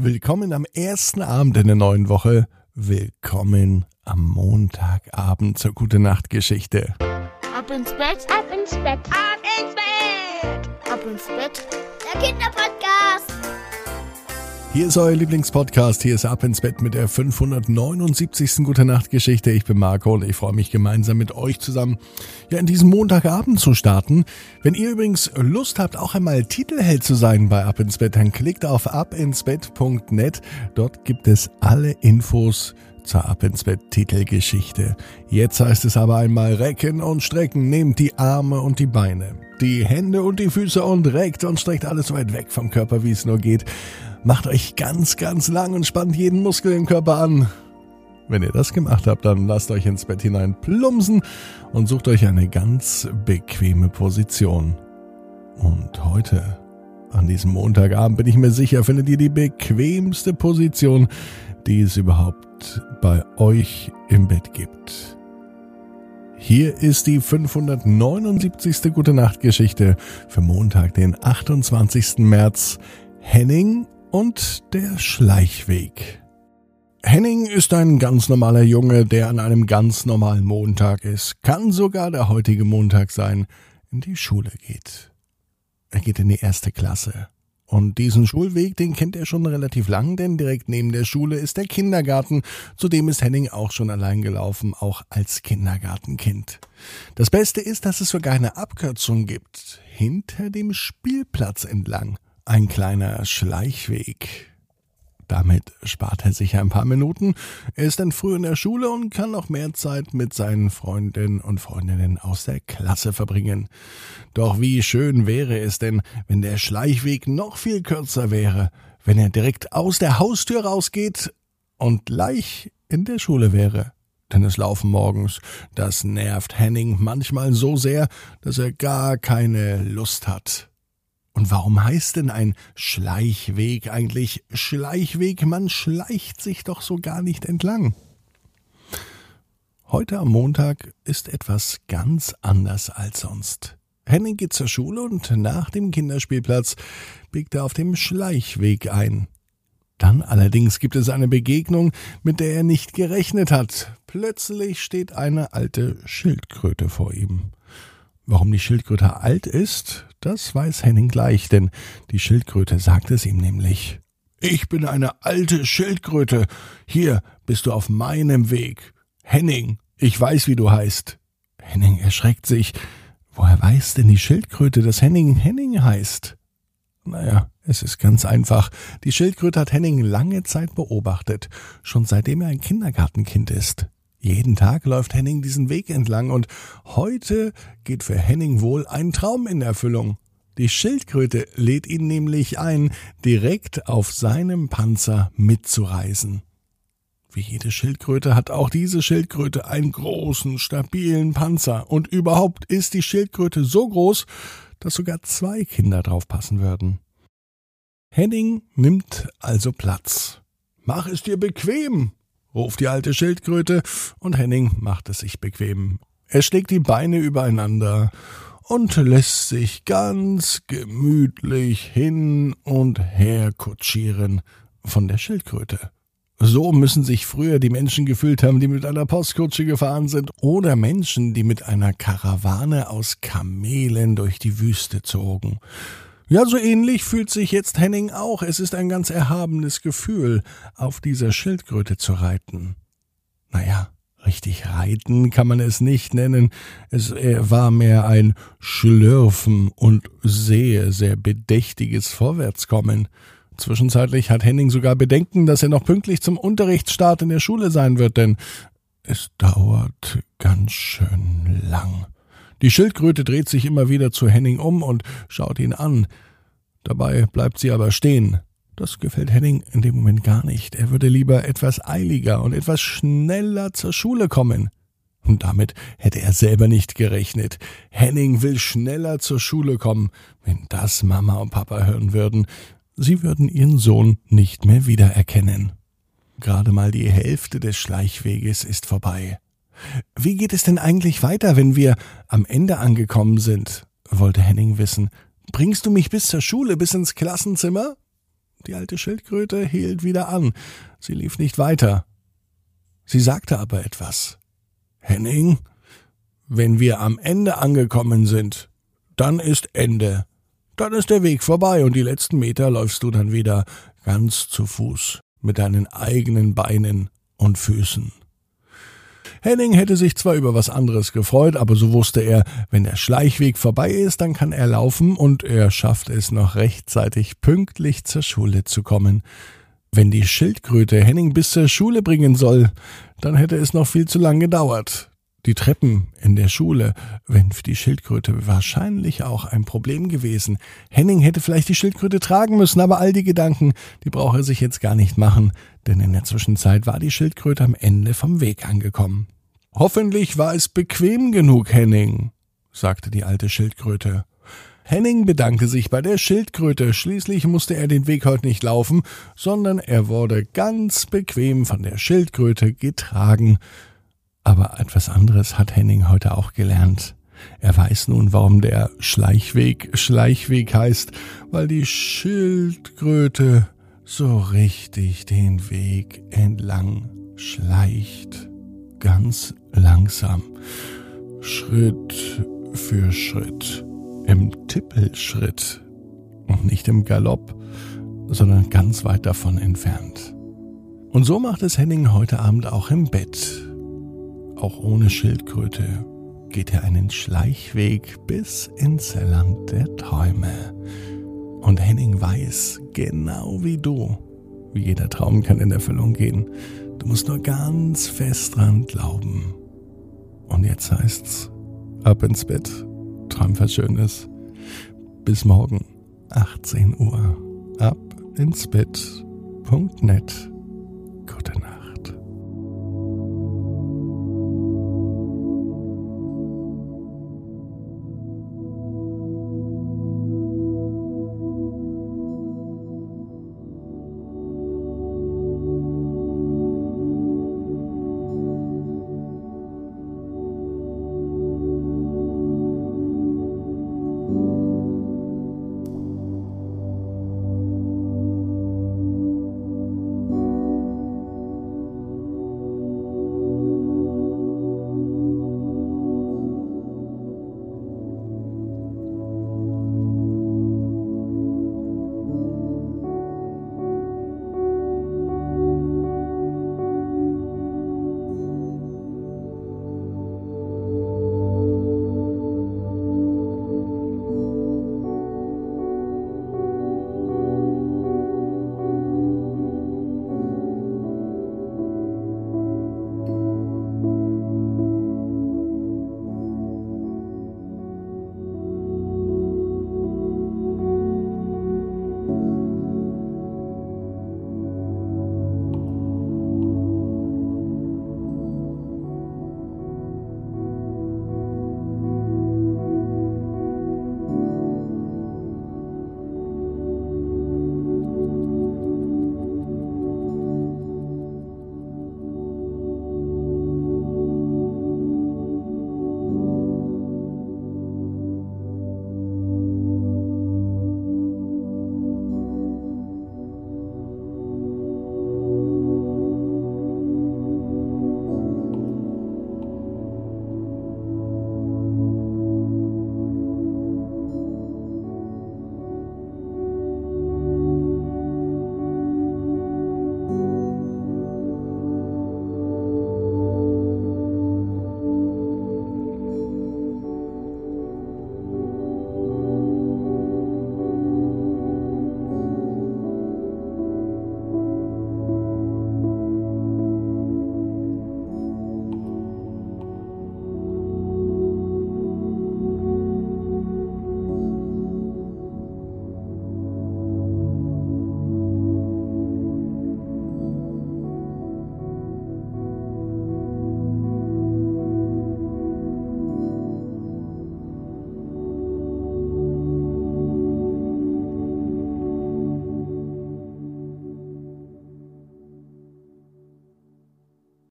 Willkommen am ersten Abend in der neuen Woche. Willkommen am Montagabend zur Gute Nacht Geschichte. Ab ins Bett, Ab ins Bett. Ab ins Bett. ab ins Bett. Der Kinderpodcast. Hier ist euer Lieblingspodcast. Hier ist Ab ins Bett mit der 579. Gute Nacht Geschichte. Ich bin Marco und ich freue mich gemeinsam mit euch zusammen, ja, in diesem Montagabend zu starten. Wenn ihr übrigens Lust habt, auch einmal Titelheld zu sein bei Ab ins Bett, dann klickt auf abinsbett.net. Dort gibt es alle Infos zur Ab ins Bett Titelgeschichte. Jetzt heißt es aber einmal recken und strecken. Nehmt die Arme und die Beine, die Hände und die Füße und reckt und streckt alles so weit weg vom Körper, wie es nur geht. Macht euch ganz, ganz lang und spannt jeden Muskel im Körper an. Wenn ihr das gemacht habt, dann lasst euch ins Bett hinein plumpsen und sucht euch eine ganz bequeme Position. Und heute, an diesem Montagabend, bin ich mir sicher, findet ihr die bequemste Position, die es überhaupt bei euch im Bett gibt. Hier ist die 579. Gute Nacht Geschichte für Montag, den 28. März. Henning und der Schleichweg. Henning ist ein ganz normaler Junge, der an einem ganz normalen Montag ist. Kann sogar der heutige Montag sein, in die Schule geht. Er geht in die erste Klasse. Und diesen Schulweg, den kennt er schon relativ lang, denn direkt neben der Schule ist der Kindergarten, zudem ist Henning auch schon allein gelaufen, auch als Kindergartenkind. Das Beste ist, dass es sogar eine Abkürzung gibt, hinter dem Spielplatz entlang. Ein kleiner Schleichweg. Damit spart er sich ein paar Minuten. Er ist dann früh in der Schule und kann noch mehr Zeit mit seinen Freundinnen und Freundinnen aus der Klasse verbringen. Doch wie schön wäre es denn, wenn der Schleichweg noch viel kürzer wäre, wenn er direkt aus der Haustür rausgeht und gleich in der Schule wäre. Denn es laufen morgens, das nervt Henning manchmal so sehr, dass er gar keine Lust hat. Und warum heißt denn ein Schleichweg eigentlich Schleichweg? Man schleicht sich doch so gar nicht entlang. Heute am Montag ist etwas ganz anders als sonst. Henning geht zur Schule und nach dem Kinderspielplatz biegt er auf dem Schleichweg ein. Dann allerdings gibt es eine Begegnung, mit der er nicht gerechnet hat. Plötzlich steht eine alte Schildkröte vor ihm. Warum die Schildkröte alt ist, das weiß Henning gleich, denn die Schildkröte sagt es ihm nämlich. Ich bin eine alte Schildkröte. Hier bist du auf meinem Weg. Henning, ich weiß, wie du heißt. Henning erschreckt sich. Woher weiß denn die Schildkröte, dass Henning Henning heißt? Naja, es ist ganz einfach. Die Schildkröte hat Henning lange Zeit beobachtet, schon seitdem er ein Kindergartenkind ist. Jeden Tag läuft Henning diesen Weg entlang und heute geht für Henning wohl ein Traum in Erfüllung. Die Schildkröte lädt ihn nämlich ein, direkt auf seinem Panzer mitzureisen. Wie jede Schildkröte hat auch diese Schildkröte einen großen, stabilen Panzer und überhaupt ist die Schildkröte so groß, dass sogar zwei Kinder drauf passen würden. Henning nimmt also Platz. Mach es dir bequem, ruft die alte Schildkröte, und Henning macht es sich bequem. Er schlägt die Beine übereinander und lässt sich ganz gemütlich hin und her kutschieren von der Schildkröte. So müssen sich früher die Menschen gefühlt haben, die mit einer Postkutsche gefahren sind, oder Menschen, die mit einer Karawane aus Kamelen durch die Wüste zogen. Ja, so ähnlich fühlt sich jetzt Henning auch. Es ist ein ganz erhabenes Gefühl, auf dieser Schildkröte zu reiten. Naja, richtig reiten kann man es nicht nennen. Es war mehr ein Schlürfen und sehr, sehr bedächtiges Vorwärtskommen. Zwischenzeitlich hat Henning sogar Bedenken, dass er noch pünktlich zum Unterrichtsstart in der Schule sein wird, denn es dauert ganz schön lang. Die Schildkröte dreht sich immer wieder zu Henning um und schaut ihn an. Dabei bleibt sie aber stehen. Das gefällt Henning in dem Moment gar nicht. Er würde lieber etwas eiliger und etwas schneller zur Schule kommen. Und damit hätte er selber nicht gerechnet. Henning will schneller zur Schule kommen. Wenn das Mama und Papa hören würden, sie würden ihren Sohn nicht mehr wiedererkennen. Gerade mal die Hälfte des Schleichweges ist vorbei. Wie geht es denn eigentlich weiter, wenn wir am Ende angekommen sind? wollte Henning wissen. Bringst du mich bis zur Schule, bis ins Klassenzimmer? Die alte Schildkröte hielt wieder an. Sie lief nicht weiter. Sie sagte aber etwas. Henning, wenn wir am Ende angekommen sind, dann ist Ende. Dann ist der Weg vorbei und die letzten Meter läufst du dann wieder ganz zu Fuß mit deinen eigenen Beinen und Füßen. Henning hätte sich zwar über was anderes gefreut, aber so wusste er, wenn der Schleichweg vorbei ist, dann kann er laufen und er schafft es noch rechtzeitig pünktlich zur Schule zu kommen. Wenn die Schildkröte Henning bis zur Schule bringen soll, dann hätte es noch viel zu lang gedauert. Die Treppen in der Schule wären für die Schildkröte wahrscheinlich auch ein Problem gewesen. Henning hätte vielleicht die Schildkröte tragen müssen, aber all die Gedanken, die braucht er sich jetzt gar nicht machen, denn in der Zwischenzeit war die Schildkröte am Ende vom Weg angekommen. Hoffentlich war es bequem genug, Henning, sagte die alte Schildkröte. Henning bedankte sich bei der Schildkröte, schließlich musste er den Weg heute nicht laufen, sondern er wurde ganz bequem von der Schildkröte getragen, aber etwas anderes hat Henning heute auch gelernt. Er weiß nun, warum der Schleichweg Schleichweg heißt, weil die Schildkröte so richtig den Weg entlang schleicht. Ganz langsam. Schritt für Schritt. Im Tippelschritt. Und nicht im Galopp, sondern ganz weit davon entfernt. Und so macht es Henning heute Abend auch im Bett. Auch ohne Schildkröte geht er einen Schleichweg bis ins Land der Träume. Und Henning weiß, genau wie du, wie jeder Traum kann in Erfüllung gehen. Du musst nur ganz fest dran glauben. Und jetzt heißt's, ab ins Bett, träum was Schönes. Bis morgen, 18 Uhr, ab ins Bett.net.